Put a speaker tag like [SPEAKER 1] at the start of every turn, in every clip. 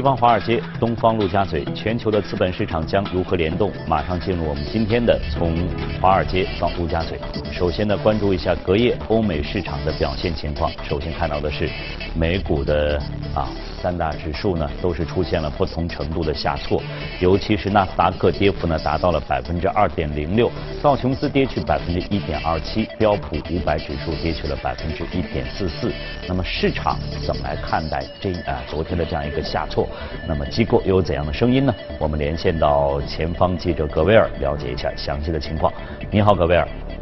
[SPEAKER 1] 西方华尔街，东方陆家嘴，全球的资本市场将如何联动？马上进入我们今天的从华尔街到陆家嘴。首先呢，关注一下隔夜欧美市场的表现情况。首先看到的是美股的啊三大指数呢都是出现了不同程度的下挫，尤其是纳斯达克跌幅呢达到了百分之二点零六，道琼斯跌去百分之一点二七，标普五百指数跌去了百分之一点四四。那么市场怎么来看待这啊昨天的这样一个下挫？那么机构又有怎样的声音呢？我们连线到前方记者格威尔了解一下详细的情况。你好，格威尔。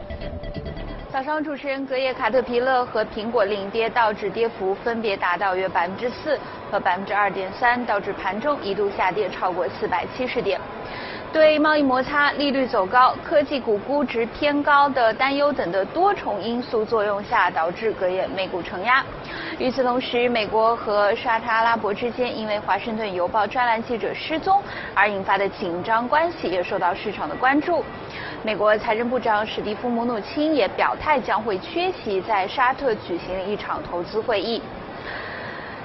[SPEAKER 2] 早上，主持人，隔夜卡特皮勒和苹果领跌，道指跌幅分别达到约百分之四和百分之二点三，道指盘中一度下跌超过四百七十点。对贸易摩擦、利率走高、科技股估值偏高的担忧等的多重因素作用下，导致隔夜美股承压。与此同时，美国和沙特阿拉伯之间因为《华盛顿邮报》专栏记者失踪而引发的紧张关系也受到市场的关注。美国财政部长史蒂夫·姆努钦也表态将会缺席在沙特举行的一场投资会议。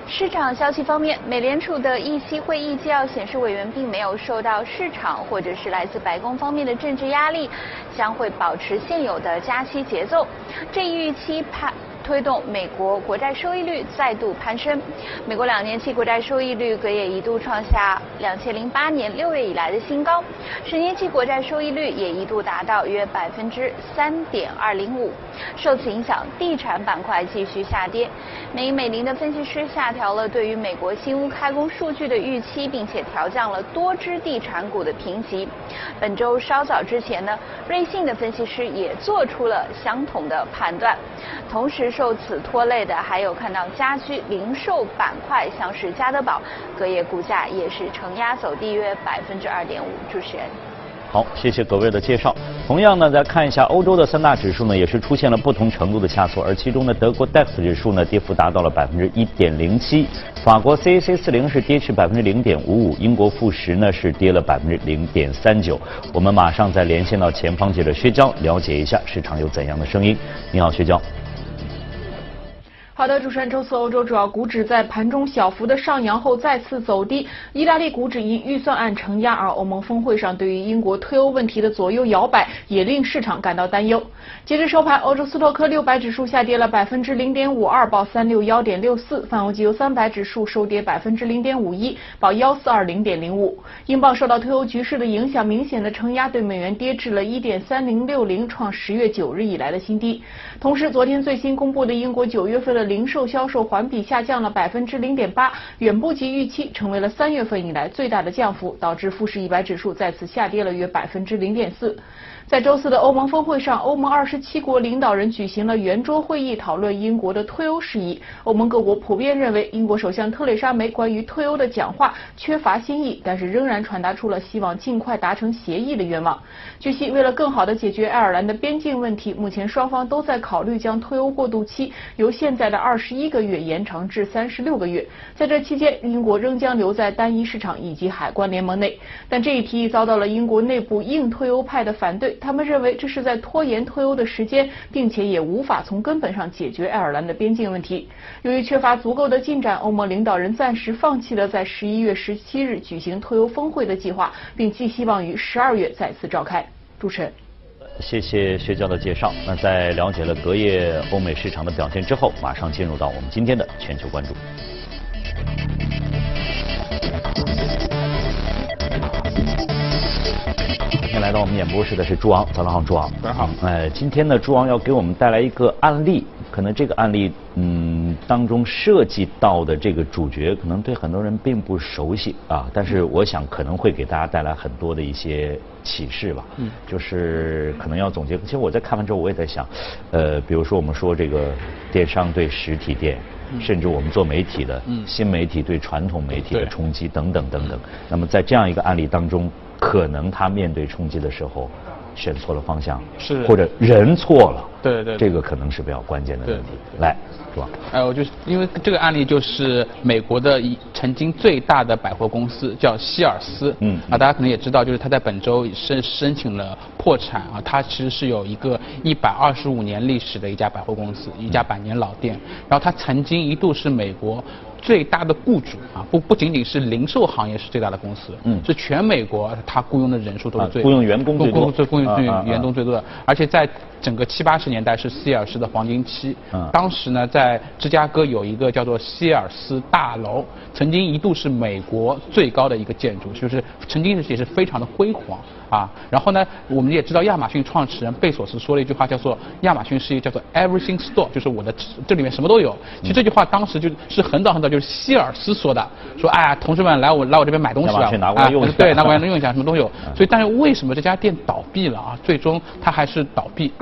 [SPEAKER 2] 市场消息方面，美联储的议息会议纪要显示，委员并没有受到市场或者是来自白宫方面的政治压力，将会保持现有的加息节奏。这一预期判。推动美国国债收益率再度攀升，美国两年期国债收益率隔夜一度创下两千零八年六月以来的新高，十年期国债收益率也一度达到约百分之三点二零五。受此影响，地产板块继续下跌。美美林的分析师下调了对于美国新屋开工数据的预期，并且调降了多只地产股的评级。本周稍早之前呢，瑞信的分析师也做出了相同的判断，同时。受此拖累的还有看到家居零售板块，像是家得宝，隔夜股价也是承压走低约百分之二点五。主持人，
[SPEAKER 1] 好，谢谢各位的介绍。同样呢，再看一下欧洲的三大指数呢，也是出现了不同程度的下挫，而其中呢，德国 DAX 指数呢，跌幅达到了百分之一点零七，法国 CAC 四零是跌去百分之零点五五，英国富时呢是跌了百分之零点三九。我们马上再连线到前方记者薛娇，了解一下市场有怎样的声音。你好，薛娇。
[SPEAKER 3] 好的，主持人，周四欧洲主要股指在盘中小幅的上扬后再次走低。意大利股指因预算案承压，而欧盟峰会上对于英国退欧问题的左右摇摆也令市场感到担忧。截至收盘，欧洲斯托克六百指数下跌了百分之零点五二，报三六幺点六四；泛欧机油三百指数收跌百分之零点五一，报幺四二零点零五。英镑受到退欧局势的影响，明显的承压，对美元跌至了一点三零六零，创十月九日以来的新低。同时，昨天最新公布的英国九月份的零售销售环比下降了百分之零点八，远不及预期，成为了三月份以来最大的降幅，导致富时一百指数再次下跌了约百分之零点四。在周四的欧盟峰会上，欧盟二十七国领导人举行了圆桌会议，讨论英国的退欧事宜。欧盟各国普遍认为，英国首相特蕾莎梅关于退欧的讲话缺乏新意，但是仍然传达出了希望尽快达成协议的愿望。据悉，为了更好地解决爱尔兰的边境问题，目前双方都在考虑将退欧过渡期由现在的二十一个月延长至三十六个月。在这期间，英国仍将留在单一市场以及海关联盟内。但这一提议遭到了英国内部硬退欧派的反对。他们认为这是在拖延退欧的时间，并且也无法从根本上解决爱尔兰的边境问题。由于缺乏足够的进展，欧盟领导人暂时放弃了在十一月十七日举行退欧峰会的计划，并寄希望于十二月再次召开。主持人，
[SPEAKER 1] 谢谢薛教的介绍。那在了解了隔夜欧美市场的表现之后，马上进入到我们今天的全球关注。来到我们演播室的是朱昂，早上好，朱昂。
[SPEAKER 4] 早上好。
[SPEAKER 1] 哎，今天呢，朱昂要给我们带来一个案例，可能这个案例，嗯，当中涉及到的这个主角，可能对很多人并不熟悉啊，但是我想可能会给大家带来很多的一些启示吧。嗯。就是可能要总结，其实我在看完之后，我也在想，呃，比如说我们说这个电商对实体店，甚至我们做媒体的，新媒体对传统媒体的冲击等等等等。那么在这样一个案例当中。可能他面对冲击的时候，选错了方向，
[SPEAKER 4] 是
[SPEAKER 1] 或者人错了，
[SPEAKER 4] 对对，
[SPEAKER 1] 这个可能是比较关键的问题。来，是吧？
[SPEAKER 4] 哎，我就因为这个案例就是美国的一曾经最大的百货公司叫希尔斯，嗯，啊，大家可能也知道，就是他在本周申申请了破产啊，他其实是有一个一百二十五年历史的一家百货公司，一家百年老店，然后他曾经一度是美国。最大的雇主啊，不不仅仅是零售行业是最大的公司，嗯，是全美国它雇佣的人数都是最
[SPEAKER 1] 雇佣员工最多，
[SPEAKER 4] 雇佣最员工最多的，而且在整个七八十年代是希尔斯的黄金期，嗯，当时呢在芝加哥有一个叫做希尔斯大楼，曾经一度是美国最高的一个建筑，就是曾经也是非常的辉煌。啊，然后呢，我们也知道亚马逊创始人贝索斯说了一句话，叫做亚马逊是一个叫做 everything store，就是我的这里面什么都有。其实这句话当时就是很早很早就是希尔斯说的，说哎呀，同志们来我来我这边买东西啊，
[SPEAKER 1] 啊，
[SPEAKER 4] 对，拿过来用一下，什么都有。所以，但是为什么这家店倒闭了啊？最终它还是倒闭。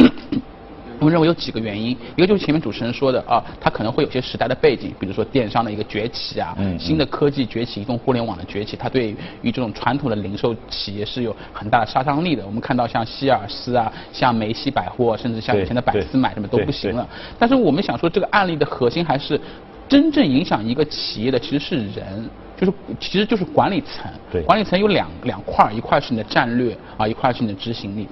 [SPEAKER 4] 我们认为有几个原因，一个就是前面主持人说的啊，它可能会有些时代的背景，比如说电商的一个崛起啊，新的科技崛起，移动互联网的崛起，它对于这种传统的零售企业是有很大的杀伤力的。我们看到像希尔斯啊，像梅西百货，甚至像以前的百思买什么都不行了。但是我们想说，这个案例的核心还是真正影响一个企业的其实是人，就是其实就是管理层。
[SPEAKER 1] 对，
[SPEAKER 4] 管理层有两两块，一块是你的战略啊，一块是你的执行力。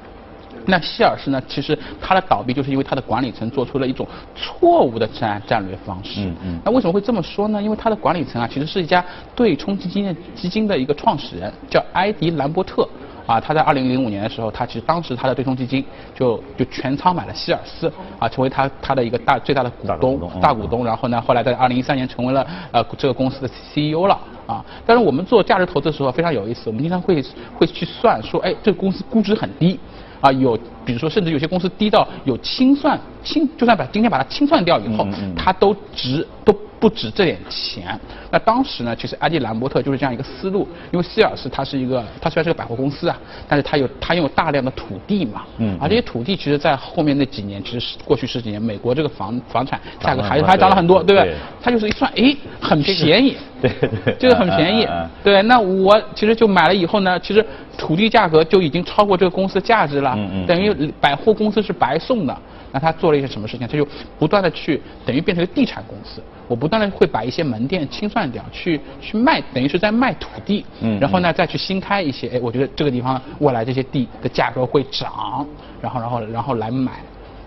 [SPEAKER 4] 那希尔斯呢？其实它的倒闭就是因为它的管理层做出了一种错误的战战略方式。嗯嗯。那为什么会这么说呢？因为它的管理层啊，其实是一家对冲基金的基金的一个创始人，叫埃迪兰伯特。啊，他在二零零五年的时候，他其实当时他的对冲基金就就全仓买了希尔斯，啊，成为他他的一个大最大的股东大股东。然后呢，后来在二零一三年成为了呃这个公司的 CEO 了。啊，但是我们做价值投资的时候非常有意思，我们经常会会去算说，哎，这个公司估值很低。啊，有，比如说，甚至有些公司低到有清算清，就算把今天把它清算掉以后，它都值都不止这点钱。那当时呢，其实埃迪兰伯特就是这样一个思路，因为希尔斯它是一个，它虽然是个百货公司啊，但是它有它拥有大量的土地嘛，嗯，而这些土地其实在后面那几年，其实是过去十几年，美国这个房房产价格还还涨了很多，对不对？它就是一算，哎，很便宜，
[SPEAKER 1] 对对，
[SPEAKER 4] 这个很便宜，对，那我其实就买了以后呢，其实。土地价格就已经超过这个公司价值了，等于百货公司是白送的。那他做了一些什么事情？他就不断的去，等于变成一个地产公司。我不断的会把一些门店清算掉，去去卖，等于是在卖土地。嗯。然后呢，再去新开一些，哎，我觉得这个地方未来这些地的价格会涨，然后然后然后来买。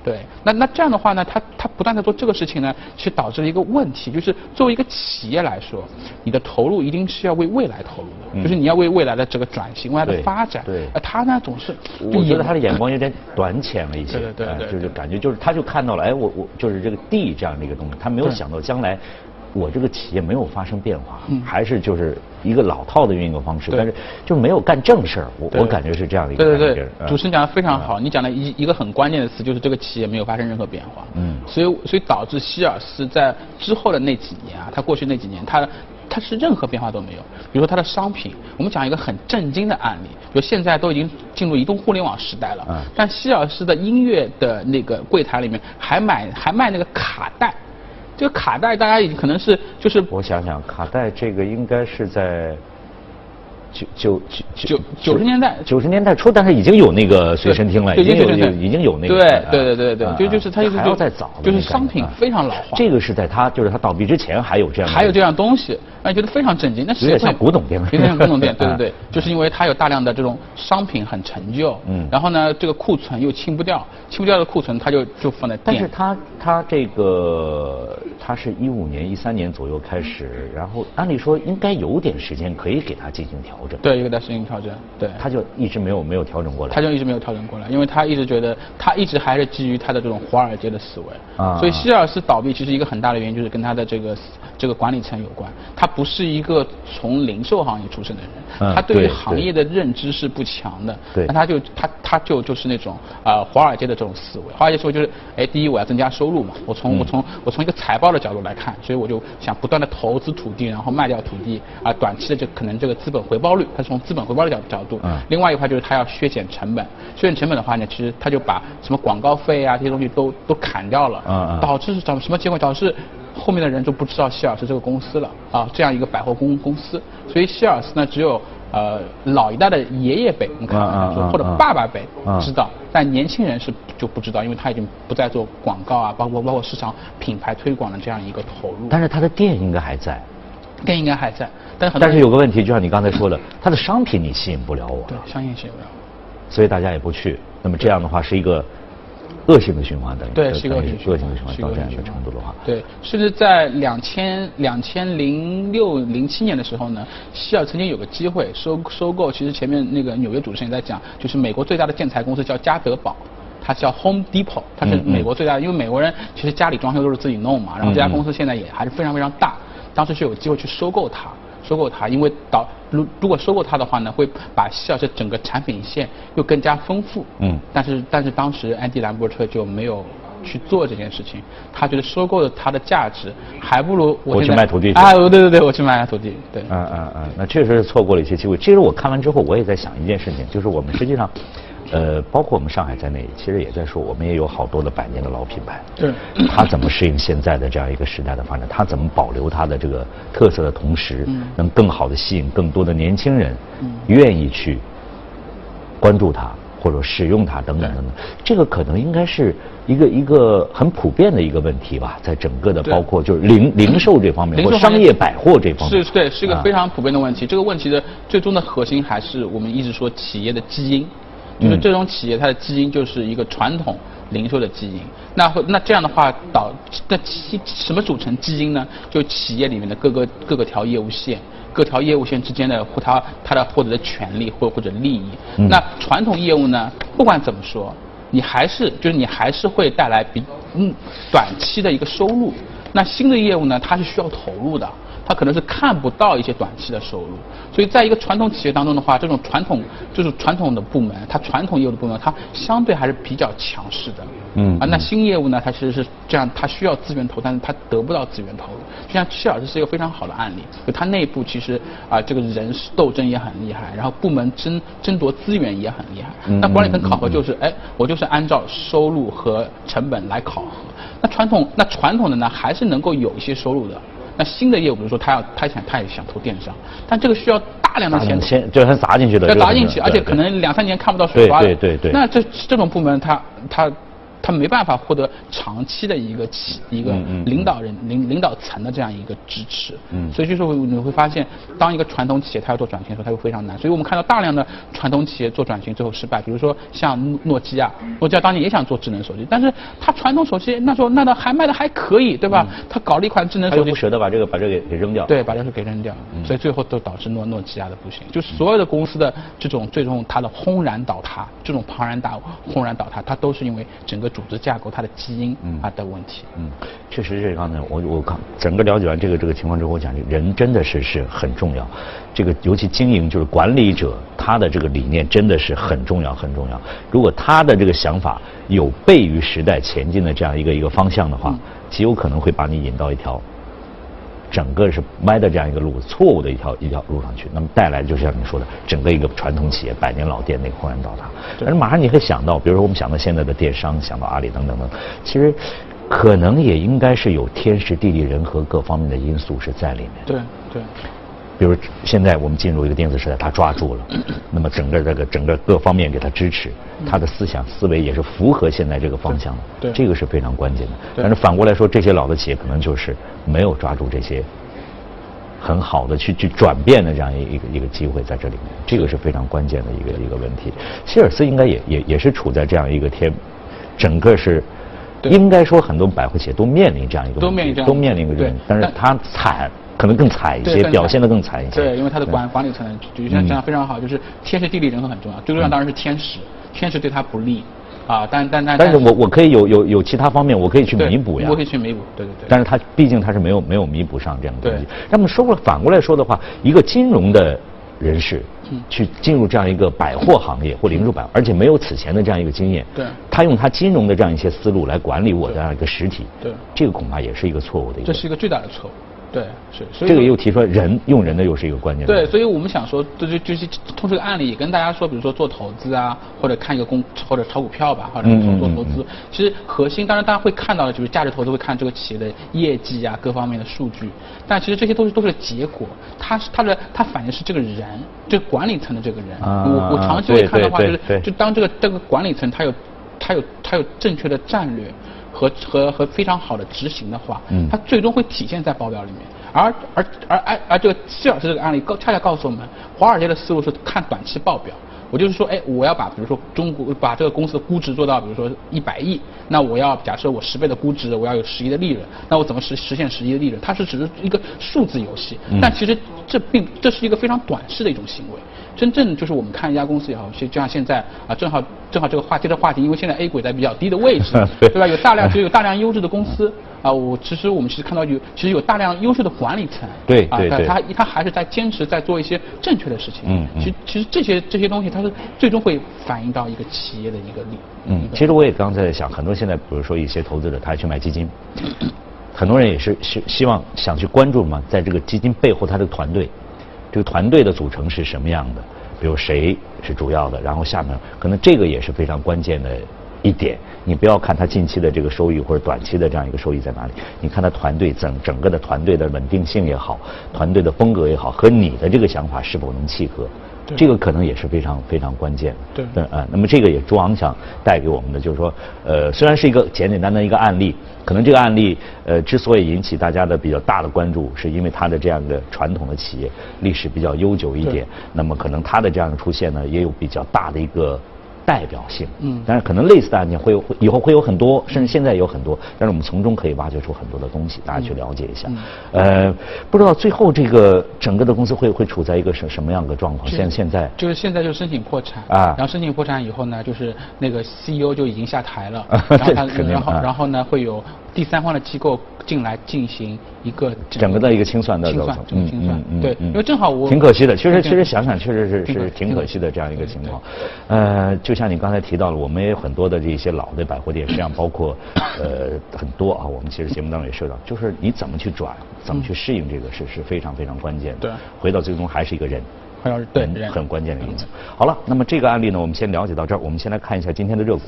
[SPEAKER 4] 对，那那这样的话呢，他他不断的做这个事情呢，其实导致了一个问题，就是作为一个企业来说，你的投入一定是要为未来投入的，就是你要为未来的这个转型、未来的发展。
[SPEAKER 1] 对。
[SPEAKER 4] 他呢总是，
[SPEAKER 1] 我觉得他的眼光有点 短浅了一些。
[SPEAKER 4] 对对对。
[SPEAKER 1] 就是感觉就是他就看到了，哎，我我就是这个地这样的一个东西，他没有想到将来。我这个企业没有发生变化，还是就是一个老套的运营方式，但是就没有干正事儿。我我感觉是这样的一个
[SPEAKER 4] 对对对，主持人讲的非常好，你讲了一一个很关键的词就是这个企业没有发生任何变化。嗯，所以所以导致希尔斯在之后的那几年啊，他过去那几年，他他是任何变化都没有。比如说他的商品，我们讲一个很震惊的案例，比如现在都已经进入移动互联网时代了，但希尔斯的音乐的那个柜台里面还买还卖那个卡带。这个卡带大家也可能是就是，
[SPEAKER 1] 我想想，卡带这个应该是在。九九九
[SPEAKER 4] 九九十年代，
[SPEAKER 1] 九十年代初，但是已经有那个随身听了，已经有已经有那个。
[SPEAKER 4] 对对对对对，就就是它就是
[SPEAKER 1] 还要再早，
[SPEAKER 4] 就是商品非常老化。
[SPEAKER 1] 这个是在它就是它倒闭之前还有这样。
[SPEAKER 4] 还有这样东西，哎，觉得非常震惊。那
[SPEAKER 1] 有点像古董店，
[SPEAKER 4] 有点像古董店，对对对，就是因为它有大量的这种商品很陈旧，嗯，然后呢，这个库存又清不掉，清不掉的库存，它就就放在。
[SPEAKER 1] 但是它它这个它是一五年一三年左右开始，然后按理说应该有点时间可以给它进行调。
[SPEAKER 4] 对，一个在适应调整，对，
[SPEAKER 1] 他就一直没有没有调整过来，
[SPEAKER 4] 他就一直没有调整过来，因为他一直觉得，他一直还是基于他的这种华尔街的思维，啊，所以希尔斯倒闭其实一个很大的原因就是跟他的这个这个管理层有关，他不是一个从零售行业出身的人，他对于行业的认知是不强的，
[SPEAKER 1] 对，
[SPEAKER 4] 那他就他他就就是那种啊华尔街的这种思维，华尔街思维就是，哎，第一我要增加收入嘛，我从我从我从一个财报的角度来看，所以我就想不断的投资土地，然后卖掉土地，啊，短期的这可能这个资本回报。率，它是从资本回报的角角度，嗯，另外一块就是它要削减成本，削减成本的话呢，其实它就把什么广告费啊这些东西都都砍掉了，嗯导致是什么什么结果？导致后面的人就不知道希尔斯这个公司了啊，这样一个百货公公司，所以希尔斯呢只有呃老一代的爷爷辈，你看或者爸爸辈知道，但年轻人是就不知道，因为他已经不再做广告啊，包括包括市场品牌推广的这样一个投入。
[SPEAKER 1] 但是他的店应该还在。
[SPEAKER 4] 店应该还在，但
[SPEAKER 1] 但是有个问题，就像你刚才说的，它的商品你吸引不了我。
[SPEAKER 4] 对，商品吸引不了。
[SPEAKER 1] 所以大家也不去。那么这样的话是一个恶性的循环的，
[SPEAKER 4] 对，是一个恶性
[SPEAKER 1] 恶性的循环到这样一个程度的话，
[SPEAKER 4] 对，甚至在两千两千零六零七年的时候呢，希尔曾经有个机会收收购，其实前面那个纽约主持人也在讲，就是美国最大的建材公司叫嘉德堡，它叫 Home Depot，它是美国最大的，因为美国人其实家里装修都是自己弄嘛，然后这家公司现在也还是非常非常大，当时是有机会去收购它。收购它，因为导如如果收购它的话呢，会把希尔斯整个产品线又更加丰富。嗯。但是但是当时安迪兰博特就没有去做这件事情，他觉得收购了它的价值，还不如
[SPEAKER 1] 我去卖土地。
[SPEAKER 4] 啊，对对对，我去卖土地。对。
[SPEAKER 1] 嗯嗯嗯，那确实是错过了一些机会。其实我看完之后，我也在想一件事情，就是我们实际上。呃，包括我们上海在内，其实也在说，我们也有好多的百年的老品牌。
[SPEAKER 4] 对。
[SPEAKER 1] 它怎么适应现在的这样一个时代的发展？它怎么保留它的这个特色的同时，能更好的吸引更多的年轻人，愿意去关注它或者使用它等等等等。这个可能应该是一个一个很普遍的一个问题吧，在整个的包括就是零 零售这方面或商业百货这方面。
[SPEAKER 4] 是对，是一个非常普遍的问题。这个问题的最终的核心还是我们一直说企业的基因。就是这种企业，它的基因就是一个传统零售的基因。那会那这样的话，导那基什么组成基因呢？就企业里面的各个各个条业务线，各条业务线之间的或它它的获得的权利或或者利益。那传统业务呢，不管怎么说，你还是就是你还是会带来比嗯短期的一个收入。那新的业务呢，它是需要投入的。它可能是看不到一些短期的收入，所以在一个传统企业当中的话，这种传统就是传统的部门，它传统业务的部门，它相对还是比较强势的。嗯。啊，那新业务呢，它其实是这样，它需要资源投，但是它得不到资源投入。就像希尔斯是一个非常好的案例，就它内部其实啊，这个人斗争也很厉害，然后部门争争夺资源也很厉害。嗯。那管理层考核就是，哎，我就是按照收入和成本来考核。那传统那传统的呢，还是能够有一些收入的。那新的业务，比如说他要他想他也想投电商，但这个需要大量的钱，
[SPEAKER 1] 钱就很砸进去的，
[SPEAKER 4] 要砸进去，而且可能两三年看不到水花。
[SPEAKER 1] 对对对。
[SPEAKER 4] 那这这种部门，他他。他没办法获得长期的一个企一个领导人领领导层的这样一个支持，所以就是你会发现，当一个传统企业它要做转型的时候，它会非常难。所以我们看到大量的传统企业做转型最后失败，比如说像诺基亚，诺基亚当年也想做智能手机，但是它传统手机那时候那的还卖的还可以，对吧？他搞了一款智能手机，
[SPEAKER 1] 不舍得把这个把这个给扔掉，
[SPEAKER 4] 对，把这个给扔掉，所以最后都导致诺诺基亚的不行。就是所有的公司的这种最终它的轰然倒塌，这种庞然大物轰然倒塌，它都是因为整个组织架构它的。基因啊的问题，嗯，
[SPEAKER 1] 确实是刚才我我刚整个了解完这个这个情况之后，我讲人真的是是很重要，这个尤其经营就是管理者他的这个理念真的是很重要很重要。如果他的这个想法有悖于时代前进的这样一个一个方向的话，极有可能会把你引到一条。整个是歪的这样一个路，错误的一条一条路上去，那么带来就像你说的，整个一个传统企业百年老店那个轰然倒塌。但是马上你会想到，比如说我们想到现在的电商，想到阿里等等等，其实可能也应该是有天时地利人和各方面的因素是在里面。
[SPEAKER 4] 对对。
[SPEAKER 1] 比如现在我们进入一个电子时代，他抓住了，那么整个这个整个各方面给他支持，他的思想思维也是符合现在这个方向的，
[SPEAKER 4] 对，
[SPEAKER 1] 这个是非常关键的。但是反过来说，这些老的企业可能就是没有抓住这些很好的去去转变的这样一个一个机会在这里面，这个是非常关键的一个一个问题。希尔斯应该也也也是处在这样一个天，整个是应该说很多百货企业都面临这样一个
[SPEAKER 4] 都面临
[SPEAKER 1] 都面临一个问题，但是他惨。可能更惨一些，表现的更惨一些。
[SPEAKER 4] 对，因为他的管管理层就像这样非常好，就是天时地利人和很重要。最重要当然是天时，天时对他不利啊，但但但。
[SPEAKER 1] 但是我我可以有有有其他方面，我可以去弥补呀。
[SPEAKER 4] 我可以去弥补，对对对。
[SPEAKER 1] 但是他毕竟他是没有没有弥补上这样的东西。那么说过反过来说的话，一个金融的人士去进入这样一个百货行业或零售百，而且没有此前的这样一个经验，
[SPEAKER 4] 对，
[SPEAKER 1] 他用他金融的这样一些思路来管理我的这样一个实体，
[SPEAKER 4] 对，
[SPEAKER 1] 这个恐怕也是一个错误的。
[SPEAKER 4] 这是一个最大的错误。对，是，
[SPEAKER 1] 所以这个又提出来人用人的又是一个关键。
[SPEAKER 4] 对，所以我们想说，就就就是通过这个案例，也跟大家说，比如说做投资啊，或者看一个公或者炒股票吧，或者做投资，其实核心当然大家会看到的就是价值投资会看这个企业的业绩啊，各方面的数据，但其实这些东西都是结果，它是它的它反映是这个人，就管理层的这个人。我我长期会看的话，就是就当这个这个管理层他有他有他有正确的战略。和和和非常好的执行的话，嗯，它最终会体现在报表里面。而而而而而这个希尔斯这个案例告恰恰告诉我们，华尔街的思路是看短期报表，我就是说，哎，我要把比如说中国把这个公司的估值做到比如说一百亿，那我要假设我十倍的估值，我要有十亿的利润，那我怎么实实现十亿的利润？它是只是一个数字游戏，但其实这并这是一个非常短视的一种行为。真正就是我们看一家公司也好，就就像现在啊，正好正好这个话接着话题，因为现在 A 股在比较低的位置，对吧？有大量其实有大量优质的公司啊，我其实我们其实看到有其实有大量优秀的管理层，
[SPEAKER 1] 对对对，
[SPEAKER 4] 他他还是在坚持在做一些正确的事情。嗯嗯。其其实这些这些东西，它是最终会反映到一个企业的一个利。
[SPEAKER 1] 嗯，其实我也刚才在想，很多现在比如说一些投资者，他去买基金，很多人也是希希望想去关注嘛，在这个基金背后，他的团队。这个团队的组成是什么样的？比如谁是主要的？然后下面可能这个也是非常关键的一点。你不要看他近期的这个收益或者短期的这样一个收益在哪里，你看他团队整整个的团队的稳定性也好，团队的风格也好，和你的这个想法是否能契合？这个可能也是非常非常关键
[SPEAKER 4] 的。对，
[SPEAKER 1] 啊，那么这个也朱昂想带给我们的就是说，呃，虽然是一个简简单单一个案例，可能这个案例呃之所以引起大家的比较大的关注，是因为它的这样的传统的企业历史比较悠久一点，那么可能它的这样的出现呢，也有比较大的一个。代表性，嗯，但是可能类似的案件会有，以后会有很多，甚至现在有很多，但是我们从中可以挖掘出很多的东西，大家去了解一下。呃，不知道最后这个整个的公司会会处在一个什什么样的状况？现现在
[SPEAKER 4] 就是现在就申请破产啊，然后申请破产以后呢，就是那个 CEO 就已经下台了，然后然后呢会有。第三方的机构进来进行一个
[SPEAKER 1] 整个的一个清算的
[SPEAKER 4] 清算，嗯嗯嗯，对，因为正好我
[SPEAKER 1] 挺可惜的，其实其实想想确实是是挺可惜的这样一个情况。呃，就像你刚才提到了，我们也有很多的这些老的百货店，实际上包括 呃很多啊，我们其实节目当中也说到，就是你怎么去转，怎么去适应这个是是非常非常关键的。
[SPEAKER 4] 对，
[SPEAKER 1] 回到最终还是一个人，
[SPEAKER 4] 对
[SPEAKER 1] 很关键的因素。好了，那么这个案例呢，我们先了解到这儿，我们先来看一下今天的热股。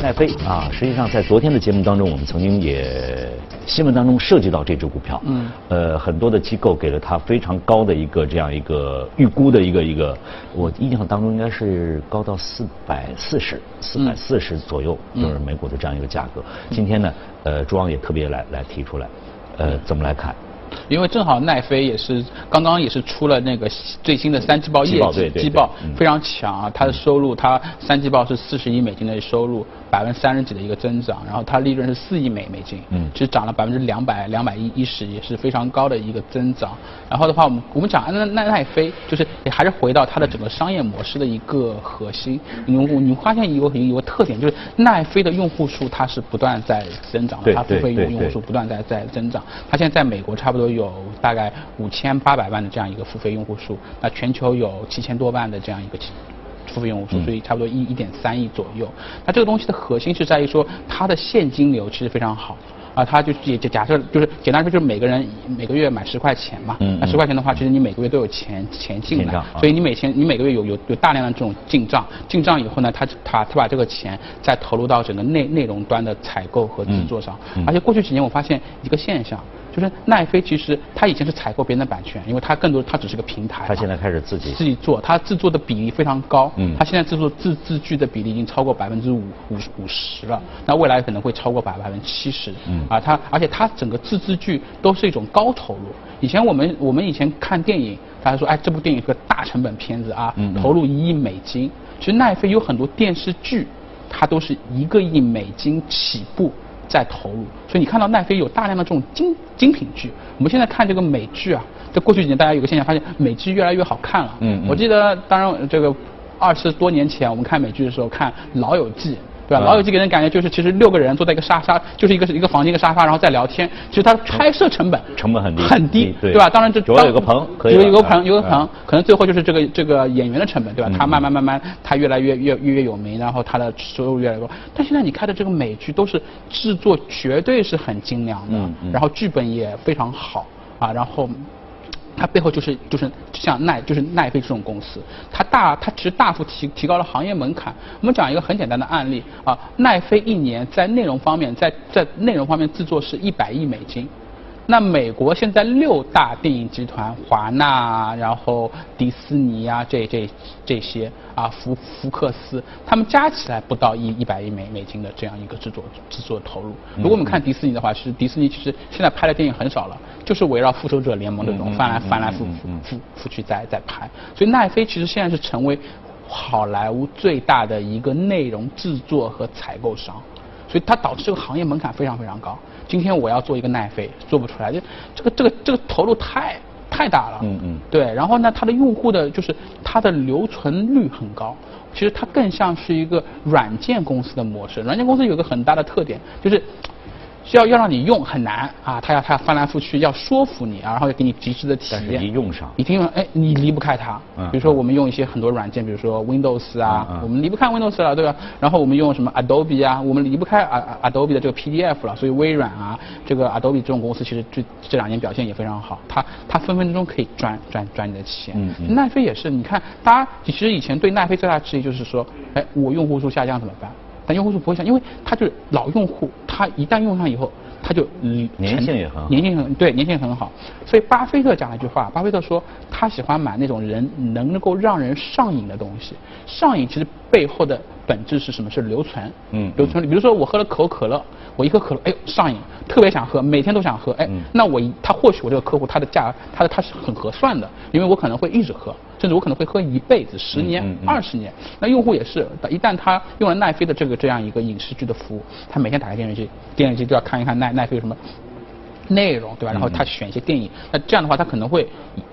[SPEAKER 1] 奈飞啊，实际上在昨天的节目当中，我们曾经也新闻当中涉及到这只股票。嗯。呃，很多的机构给了它非常高的一个这样一个预估的一个一个，我印象当中应该是高到四百四十，四百四十左右，就是美股的这样一个价格。今天呢，呃，朱昂也特别来来提出来，呃，怎么来看？
[SPEAKER 4] 因为正好奈飞也是刚刚也是出了那个最新的三季报业绩季报，非常强啊，它的收入它三季报是四十亿美金的收入。百分之三十几的一个增长，然后它利润是四亿美美金，嗯，其实涨了百分之两百两百一一十，也是非常高的一个增长。然后的话，我们我们讲奈奈奈飞，就是也还是回到它的整个商业模式的一个核心。你你发现有有个特点，就是奈飞的用户数它是不断在增长，它付费用用户数不断在在增长。它现在在美国差不多有大概五千八百万的这样一个付费用户数，那全球有七千多万的这样一个。付费用户数，所以差不多一一点三亿左右。那这个东西的核心是在于说，它的现金流其实非常好啊。它就也假设就是简单说，就是每个人每个月买十块钱嘛。嗯。那十块钱的话，其实你每个月都有钱钱进来，所以你每天你每个月有有有大量的这种进账。进账以后呢，他他他把这个钱再投入到整个内内容端的采购和制作上。而且过去几年我发现一个现象。就是奈飞，其实它以前是采购别人的版权，因为它更多它只是个平台。
[SPEAKER 1] 它现在开始自己
[SPEAKER 4] 自己做，它制作的比例非常高。嗯。它现在制作自自剧的比例已经超过百分之五五五十了，那未来可能会超过百百分之七十。嗯。啊，它而且它整个自制剧都是一种高投入。以前我们我们以前看电影，大家说哎这部电影是个大成本片子啊，投入一亿美金。其实奈飞有很多电视剧，它都是一个亿美金起步。在投入，所以你看到奈飞有大量的这种精精品剧。我们现在看这个美剧啊，在过去几年，大家有个现象，发现美剧越来越好看了。嗯，我记得，当然这个二十多年前我们看美剧的时候，看《老友记》。对吧？老友记给人感觉就是，其实六个人坐在一个沙沙，就是一个一个房间一个沙发，然后再聊天。其实它拍摄成本
[SPEAKER 1] 成本很低，
[SPEAKER 4] 很低，对吧？当然这
[SPEAKER 1] 主要有个棚，
[SPEAKER 4] 有有个棚，有个棚，可能最后就是这个这个演员的成本，对吧？他慢慢慢慢，他越来越越越越有名，然后他的收入越来越多。但现在你看的这个美剧都是制作绝对是很精良的，然后剧本也非常好啊，然后。它背后就是就是像奈就是奈飞这种公司，它大它其实大幅提提高了行业门槛。我们讲一个很简单的案例啊，奈飞一年在内容方面在在内容方面制作是一百亿美金，那美国现在六大电影集团，华纳，然后迪士尼啊，这这这些啊，福福克斯，他们加起来不到一一百亿美美金的这样一个制作制作投入。如果我们看迪士尼的话，其实迪士尼其实现在拍的电影很少了，就是围绕复仇者联盟这种翻来翻来覆覆覆覆去在在拍。所以奈飞其实现在是成为好莱坞最大的一个内容制作和采购商。所以它导致这个行业门槛非常非常高。今天我要做一个奈飞，做不出来，就这个这个这个投入太太大了。嗯嗯。对，然后呢，它的用户的就是它的留存率很高。其实它更像是一个软件公司的模式。软件公司有个很大的特点，就是。需要要让你用很难啊，他要他要翻来覆去要说服你啊，然后要给你极致的体验。
[SPEAKER 1] 一用上，
[SPEAKER 4] 你听哎，你离不开它。嗯。比如说我们用一些很多软件，比如说 Windows 啊，我们离不开 Windows 了，对吧？然后我们用什么 Adobe 啊，我们离不开 Adobe 的这个 PDF 了。所以微软啊，这个 Adobe 这种公司其实这这两年表现也非常好，它它分分钟可以赚赚赚你的钱。嗯嗯。奈飞也是，你看，大家其实以前对奈飞最大的质疑就是说，哎，我用户数下降怎么办？但用户数不会想，因为他就是老用户，他一旦用上以后，他就
[SPEAKER 1] 嗯，粘性也很好，
[SPEAKER 4] 粘性很对，粘性很好。所以巴菲特讲了一句话，巴菲特说他喜欢买那种人能够让人上瘾的东西。上瘾其实背后的本质是什么？是留存。嗯，留存。比如说我喝了可口可乐。我一喝可乐，哎呦上瘾，特别想喝，每天都想喝，哎，那我他或许我这个客户他的价，他的他是很合算的，因为我可能会一直喝，甚至我可能会喝一辈子，十年、二十年。那用户也是，一旦他用了奈飞的这个这样一个影视剧的服务，他每天打开电视机，电视机都要看一看奈奈飞有什么。内容对吧？然后他选一些电影，那这样的话他可能会，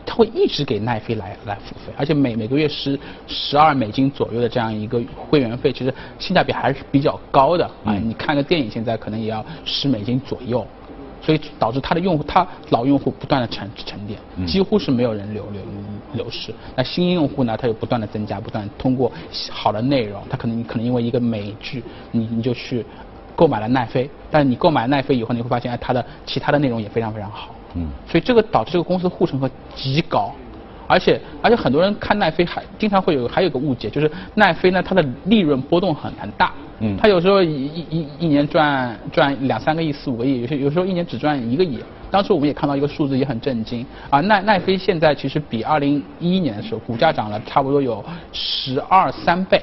[SPEAKER 4] 他会一直给奈飞来来付费，而且每每个月十十二美金左右的这样一个会员费，其实性价比还是比较高的啊。你看个电影现在可能也要十美金左右，所以导致他的用户，他老用户不断的沉沉淀，几乎是没有人流流流失。那新用户呢，他又不断的增加，不断通过好的内容，他可能可能因为一个美剧，你你就去。购买了奈飞，但是你购买奈飞以后，你会发现，哎，它的其他的内容也非常非常好。嗯。所以这个导致这个公司护城河极高，而且而且很多人看奈飞还经常会有还有个误解，就是奈飞呢它的利润波动很很大。嗯。它有时候一一一一年赚赚两三个亿、四五个亿，有些有时候一年只赚一个亿。当时我们也看到一个数字也很震惊啊，奈奈飞现在其实比二零一一年的时候股价涨了差不多有十二三倍。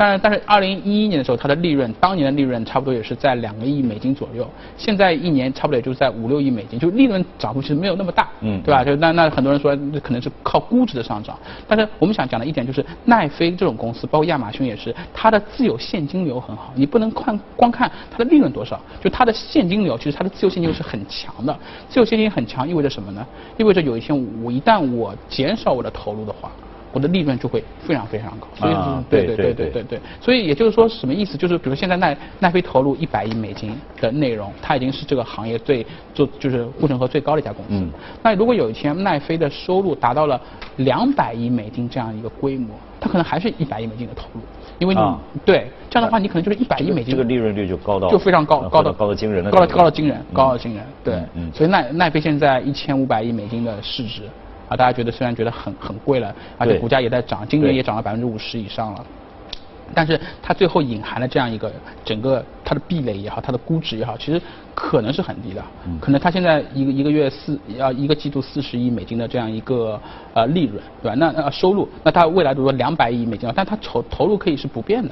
[SPEAKER 4] 但是，但是，二零一一年的时候，它的利润，当年的利润差不多也是在两个亿美金左右。现在一年差不多也就在五六亿美金，就利润涨幅其实没有那么大，嗯，对吧？就那那很多人说，那可能是靠估值的上涨。但是我们想讲的一点就是，奈飞这种公司，包括亚马逊也是，它的自有现金流很好。你不能看光看它的利润多少，就它的现金流，其实它的自由现金流是很强的。自由现金很强意味着什么呢？意味着有一天我一旦我减少我的投入的话。我的利润就会非常非常高，所以对对对对对对，所以也就是说什么意思？就是比如现在奈奈飞投入一百亿美金的内容，它已经是这个行业最做就是护城河最高的一家公司。那如果有一天奈飞的收入达到了两百亿美金这样一个规模，它可能还是一百亿美金的投入，因为你对这样的话，你可能就是一百亿美金，
[SPEAKER 1] 这个利润率就高到
[SPEAKER 4] 就非常高，高
[SPEAKER 1] 到高到惊人的，
[SPEAKER 4] 高到高到惊人，高到惊人。对，嗯所以奈奈飞现在一千五百亿美金的市值。啊，大家觉得虽然觉得很很贵了，而且股价也在涨，今年也涨了百分之五十以上了，但是它最后隐含了这样一个整个它的壁垒也好，它的估值也好，其实可能是很低的，可能它现在一个一个月四要一个季度四十亿美金的这样一个呃利润，对吧？那那收入，那它未来如果两百亿美金，但它投投入可以是不变的。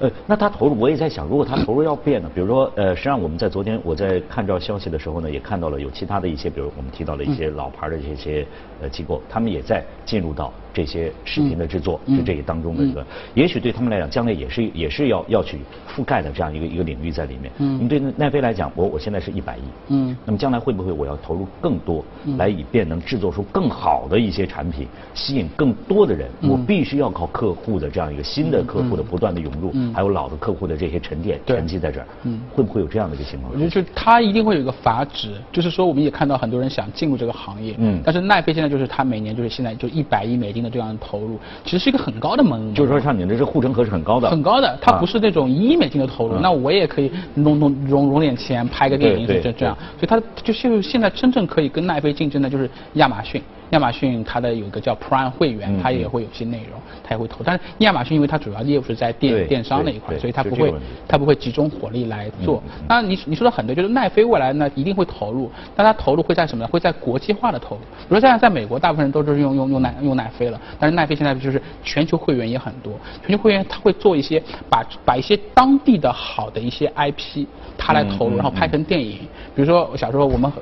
[SPEAKER 1] 呃，那他投入，我也在想，如果他投入要变呢？比如说，呃，实际上我们在昨天我在看到消息的时候呢，也看到了有其他的一些，比如我们提到的一些老牌的这些呃机构，他们也在进入到。这些视频的制作，就这个当中的一个，也许对他们来讲，将来也是也是要要去覆盖的这样一个一个领域在里面。嗯，你对奈飞来讲，我我现在是一百亿。嗯，那么将来会不会我要投入更多，来以便能制作出更好的一些产品，吸引更多的人？我必须要靠客户的这样一个新的客户的不断的涌入，还有老的客户的这些沉淀沉积在这儿。嗯，会不会有这样的一个情况？
[SPEAKER 4] 我觉得它一定会有一个阀值，就是说我们也看到很多人想进入这个行业。嗯，但是奈飞现在就是他每年就是现在就一百亿美金。这样投入其实是一个很高的门，
[SPEAKER 1] 就是说像你这是护城河是很高的，
[SPEAKER 4] 很高的，它不是那种一亿美金的投入，那我也可以弄弄融融点钱拍个电影，这这样，所以它就现现在真正可以跟奈飞竞争的就是亚马逊。亚马逊它的有一个叫 Prime 会员，它也会有些内容，它也会投。但是亚马逊因为它主要业务是在电电商那一块，所以它不会它不会集中火力来做。那你你说的很对，就是奈飞未来呢一定会投入，但它投入会在什么呢？会在国际化的投入。比如说现在在美国，大部分人都是用用用奈用奈飞了，但是奈飞现在就是全球会员也很多，全球会员它会做一些把把一些当地的好的一些 IP，它来投入，然后拍成电影。比如说小时候我们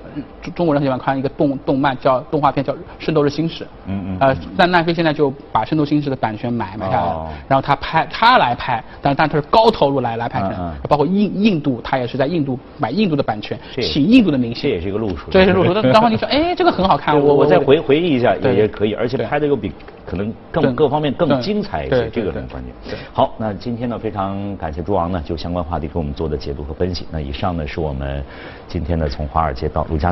[SPEAKER 4] 中中国人很喜欢看一个动动漫叫动画片叫《圣斗士星矢》，嗯嗯，呃，但奈飞现在就把《圣斗士星矢》的版权买买下来，然后他拍他来拍，但但他是高投入来来拍成，包括印印度他也是在印度买印度的版权，请印度的明星，
[SPEAKER 1] 这也是一个路数，
[SPEAKER 4] 这也是路数。然后你说，哎，这个很好看，
[SPEAKER 1] 我我再回回忆一下也也可以，而且拍的又比可能更各方面更精彩一些，这个很关键。好，那今天呢非常感谢朱昂呢就相关话题给我们做的解读和分析。那以上呢是我们今天呢从华尔街到陆家嘴。